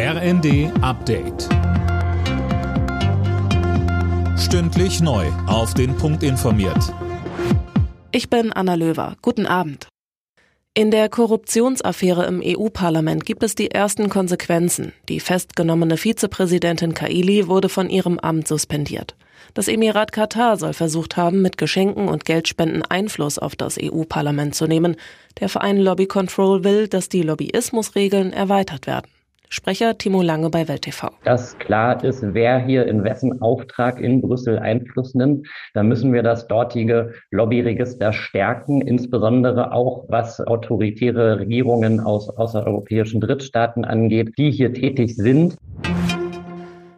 RND Update. Stündlich neu. Auf den Punkt informiert. Ich bin Anna Löwer. Guten Abend. In der Korruptionsaffäre im EU-Parlament gibt es die ersten Konsequenzen. Die festgenommene Vizepräsidentin Kaili wurde von ihrem Amt suspendiert. Das Emirat Katar soll versucht haben, mit Geschenken und Geldspenden Einfluss auf das EU-Parlament zu nehmen. Der Verein Lobby Control will, dass die Lobbyismusregeln erweitert werden. Sprecher Timo Lange bei Welt TV. Dass klar ist, wer hier in wessen Auftrag in Brüssel Einfluss nimmt, da müssen wir das dortige Lobbyregister stärken, insbesondere auch was autoritäre Regierungen aus außereuropäischen Drittstaaten angeht, die hier tätig sind.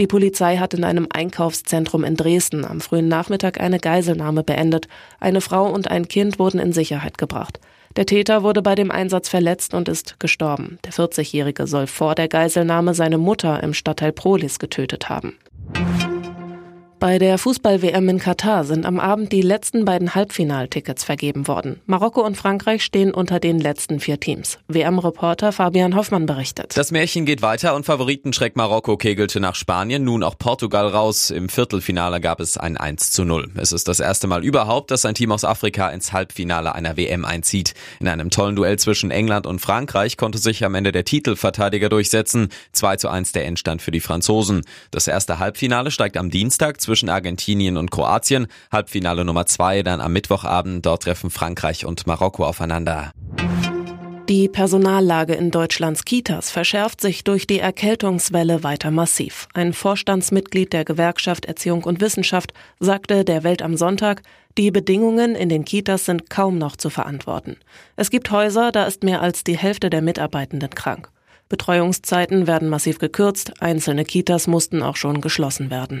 Die Polizei hat in einem Einkaufszentrum in Dresden am frühen Nachmittag eine Geiselnahme beendet. Eine Frau und ein Kind wurden in Sicherheit gebracht. Der Täter wurde bei dem Einsatz verletzt und ist gestorben. Der 40-Jährige soll vor der Geiselnahme seine Mutter im Stadtteil Prolis getötet haben. Bei der Fußball-WM in Katar sind am Abend die letzten beiden Halbfinaltickets vergeben worden. Marokko und Frankreich stehen unter den letzten vier Teams. WM-Reporter Fabian Hoffmann berichtet. Das Märchen geht weiter und Favoritenschreck Marokko kegelte nach Spanien, nun auch Portugal raus. Im Viertelfinale gab es ein 1 zu 0. Es ist das erste Mal überhaupt, dass ein Team aus Afrika ins Halbfinale einer WM einzieht. In einem tollen Duell zwischen England und Frankreich konnte sich am Ende der Titelverteidiger durchsetzen. 2 zu 1 der Endstand für die Franzosen. Das erste Halbfinale steigt am Dienstag zwischen Argentinien und Kroatien. Halbfinale Nummer zwei dann am Mittwochabend. Dort treffen Frankreich und Marokko aufeinander. Die Personallage in Deutschlands Kitas verschärft sich durch die Erkältungswelle weiter massiv. Ein Vorstandsmitglied der Gewerkschaft Erziehung und Wissenschaft sagte der Welt am Sonntag, die Bedingungen in den Kitas sind kaum noch zu verantworten. Es gibt Häuser, da ist mehr als die Hälfte der Mitarbeitenden krank. Betreuungszeiten werden massiv gekürzt, einzelne Kitas mussten auch schon geschlossen werden.